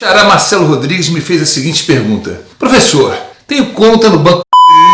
Xará Marcelo Rodrigues me fez a seguinte pergunta: Professor, tenho conta no banco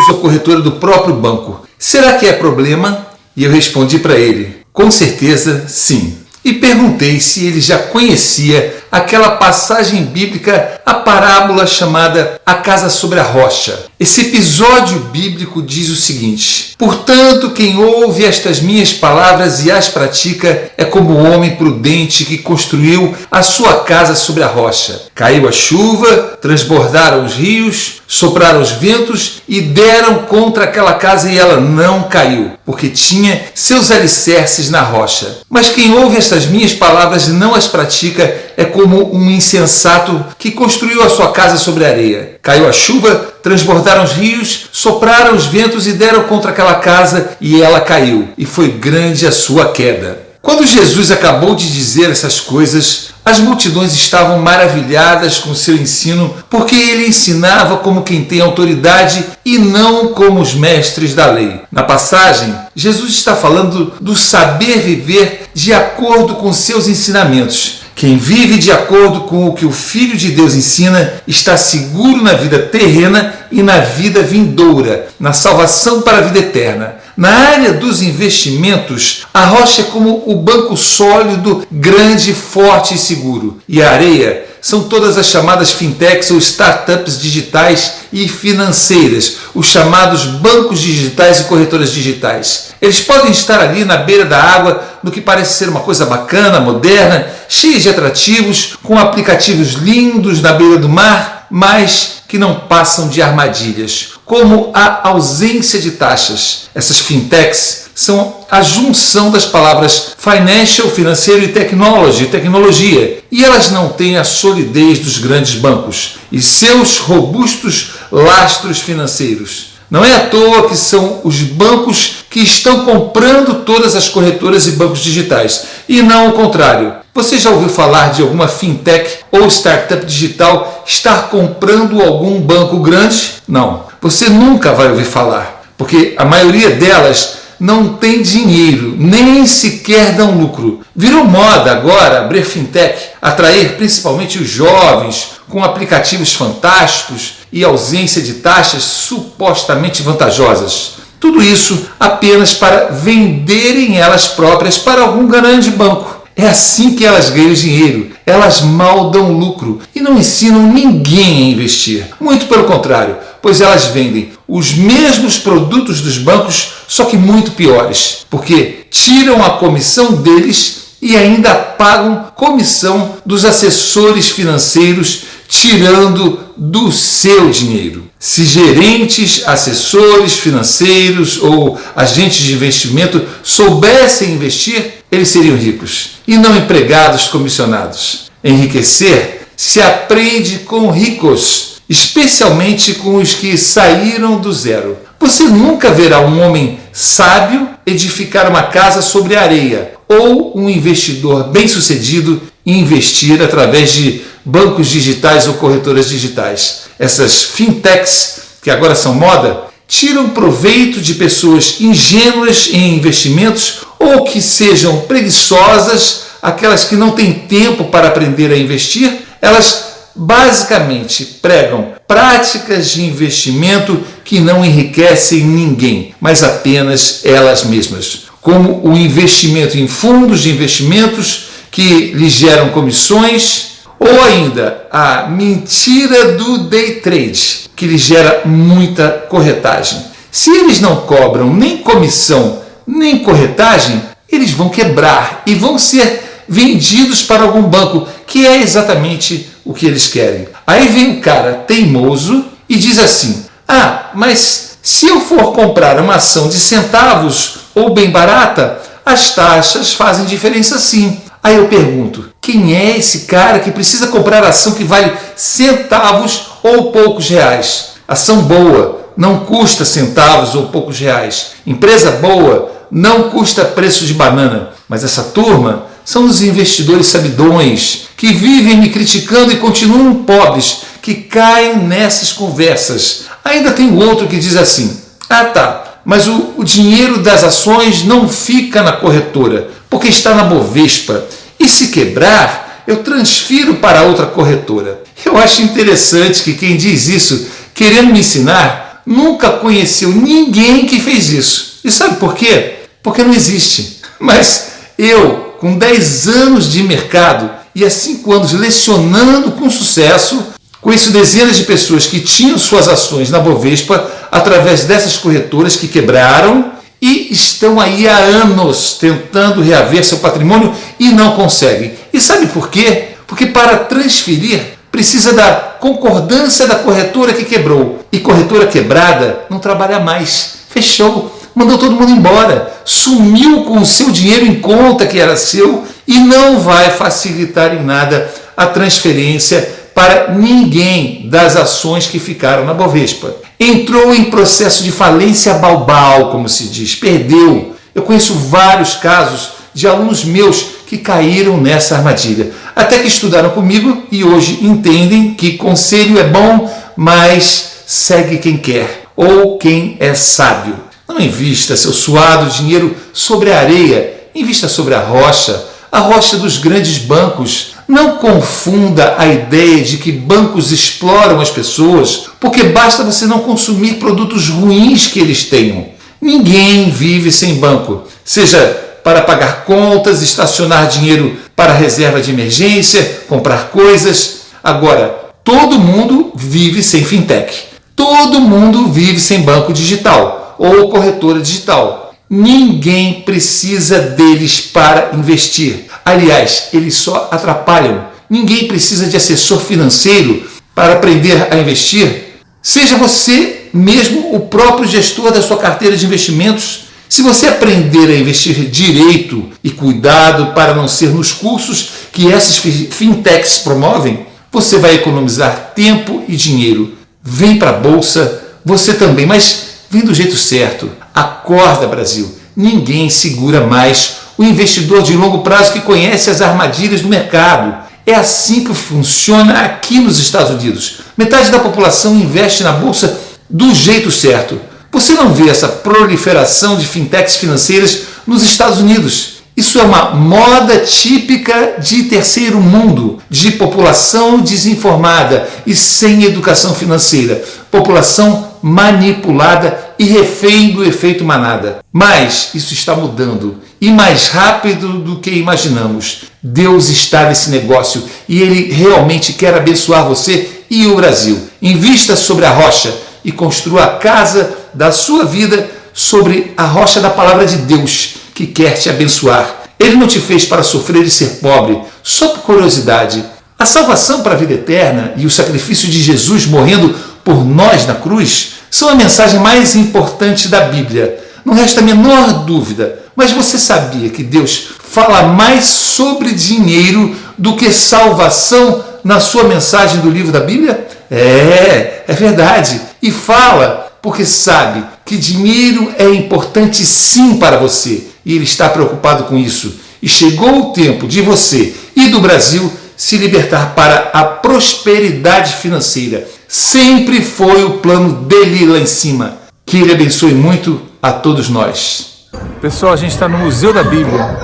uso a corretora do próprio banco. Será que é problema? E eu respondi para ele: Com certeza sim. E perguntei se ele já conhecia aquela passagem bíblica, a parábola chamada A Casa sobre a Rocha. Esse episódio bíblico diz o seguinte: Portanto, quem ouve estas minhas palavras e as pratica é como o homem prudente que construiu a sua casa sobre a rocha. Caiu a chuva, transbordaram os rios, sopraram os ventos e deram contra aquela casa e ela não caiu, porque tinha seus alicerces na rocha. Mas quem ouve estas minhas palavras e não as pratica é como um insensato que construiu a sua casa sobre areia. Caiu a chuva, transbordaram os rios, sopraram os ventos e deram contra aquela casa e ela caiu, e foi grande a sua queda. Quando Jesus acabou de dizer essas coisas, as multidões estavam maravilhadas com seu ensino, porque ele ensinava como quem tem autoridade e não como os mestres da lei. Na passagem, Jesus está falando do saber viver de acordo com seus ensinamentos. Quem vive de acordo com o que o Filho de Deus ensina está seguro na vida terrena e na vida vindoura, na salvação para a vida eterna. Na área dos investimentos, a rocha é como o banco sólido, grande, forte e seguro. E a areia são todas as chamadas fintechs ou startups digitais e financeiras, os chamados bancos digitais e corretoras digitais. Eles podem estar ali na beira da água, no que parece ser uma coisa bacana, moderna, cheia de atrativos, com aplicativos lindos na beira do mar, mas que não passam de armadilhas, como a ausência de taxas. Essas fintechs são a junção das palavras financial, financeiro e technology, tecnologia, e elas não têm a solidez dos grandes bancos e seus robustos lastros financeiros. Não é à toa que são os bancos que estão comprando todas as corretoras e bancos digitais, e não o contrário. Você já ouviu falar de alguma fintech ou startup digital estar comprando algum banco grande? Não. Você nunca vai ouvir falar, porque a maioria delas não tem dinheiro, nem sequer dão lucro. Virou moda agora abrir fintech, atrair principalmente os jovens com aplicativos fantásticos e ausência de taxas supostamente vantajosas. Tudo isso apenas para venderem elas próprias para algum grande banco. É assim que elas ganham dinheiro. Elas mal dão lucro e não ensinam ninguém a investir. Muito pelo contrário, pois elas vendem os mesmos produtos dos bancos, só que muito piores, porque tiram a comissão deles e ainda pagam comissão dos assessores financeiros, tirando do seu dinheiro. Se gerentes, assessores financeiros ou agentes de investimento soubessem investir, eles seriam ricos e não empregados comissionados. Enriquecer se aprende com ricos, especialmente com os que saíram do zero. Você nunca verá um homem sábio edificar uma casa sobre areia ou um investidor bem-sucedido investir através de bancos digitais ou corretoras digitais. Essas fintechs, que agora são moda, tiram proveito de pessoas ingênuas em investimentos ou que sejam preguiçosas, aquelas que não têm tempo para aprender a investir, elas basicamente pregam práticas de investimento que não enriquecem ninguém, mas apenas elas mesmas, como o investimento em fundos de investimentos que lhes geram comissões, ou ainda a mentira do day trade, que lhe gera muita corretagem. Se eles não cobram nem comissão nem corretagem, eles vão quebrar e vão ser vendidos para algum banco, que é exatamente o que eles querem. Aí vem um cara teimoso e diz assim: Ah, mas se eu for comprar uma ação de centavos ou bem barata, as taxas fazem diferença sim. Aí eu pergunto: quem é esse cara que precisa comprar ação que vale centavos ou poucos reais? Ação boa não custa centavos ou poucos reais. Empresa boa não custa preço de banana. Mas essa turma são os investidores sabidões que vivem me criticando e continuam pobres, que caem nessas conversas. Ainda tem outro que diz assim: ah tá, mas o, o dinheiro das ações não fica na corretora, porque está na Bovespa. E se quebrar, eu transfiro para outra corretora. Eu acho interessante que quem diz isso, querendo me ensinar, nunca conheceu ninguém que fez isso. E sabe por quê? Porque não existe. Mas eu, com 10 anos de mercado e há 5 anos lecionando com sucesso, conheço dezenas de pessoas que tinham suas ações na Bovespa através dessas corretoras que quebraram e estão aí há anos tentando reaver seu patrimônio e não conseguem. E sabe por quê? Porque para transferir precisa da concordância da corretora que quebrou. E corretora quebrada não trabalha mais. Fechou. Mandou todo mundo embora. Sumiu com o seu dinheiro em conta que era seu e não vai facilitar em nada a transferência para ninguém das ações que ficaram na Bovespa. Entrou em processo de falência balbal, como se diz, perdeu. Eu conheço vários casos de alunos meus que caíram nessa armadilha. Até que estudaram comigo e hoje entendem que conselho é bom, mas segue quem quer ou quem é sábio. Não invista seu suado dinheiro sobre a areia, invista sobre a rocha, a rocha dos grandes bancos. Não confunda a ideia de que bancos exploram as pessoas, porque basta você não consumir produtos ruins que eles tenham. Ninguém vive sem banco, seja para pagar contas, estacionar dinheiro para reserva de emergência, comprar coisas. Agora, todo mundo vive sem fintech. Todo mundo vive sem banco digital ou corretora digital. Ninguém precisa deles para investir. Aliás, eles só atrapalham. Ninguém precisa de assessor financeiro para aprender a investir. Seja você mesmo o próprio gestor da sua carteira de investimentos se você aprender a investir direito e cuidado para não ser nos cursos que essas fintechs promovem, você vai economizar tempo e dinheiro. Vem para a bolsa, você também, mas vem do jeito certo. Acorda, Brasil. Ninguém segura mais o investidor de longo prazo que conhece as armadilhas do mercado. É assim que funciona aqui nos Estados Unidos. Metade da população investe na bolsa do jeito certo você não vê essa proliferação de fintechs financeiras nos Estados Unidos. Isso é uma moda típica de terceiro mundo, de população desinformada e sem educação financeira, população manipulada e refém do efeito manada. Mas isso está mudando e mais rápido do que imaginamos. Deus está nesse negócio e ele realmente quer abençoar você e o Brasil. Invista sobre a rocha e construa a casa da sua vida sobre a rocha da palavra de Deus que quer te abençoar. Ele não te fez para sofrer e ser pobre, só por curiosidade. A salvação para a vida eterna e o sacrifício de Jesus morrendo por nós na cruz são a mensagem mais importante da Bíblia. Não resta a menor dúvida. Mas você sabia que Deus fala mais sobre dinheiro do que salvação na sua mensagem do livro da Bíblia? É, é verdade. E fala porque sabe que dinheiro é importante sim para você e ele está preocupado com isso. E chegou o tempo de você e do Brasil se libertar para a prosperidade financeira. Sempre foi o plano dele lá em cima. Que ele abençoe muito a todos nós. Pessoal, a gente está no Museu da Bíblia.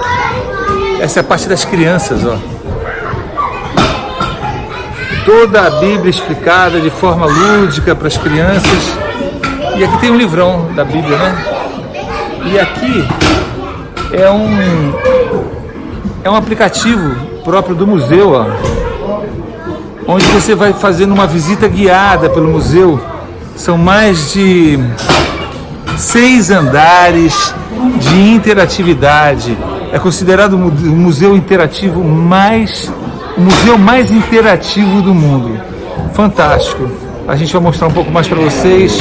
Essa é a parte das crianças, ó. Toda a Bíblia explicada de forma lúdica para as crianças e aqui tem um livrão da Bíblia, né? E aqui é um é um aplicativo próprio do museu, ó, onde você vai fazendo uma visita guiada pelo museu. São mais de seis andares de interatividade. É considerado o museu interativo mais o museu mais interativo do mundo. Fantástico. A gente vai mostrar um pouco mais para vocês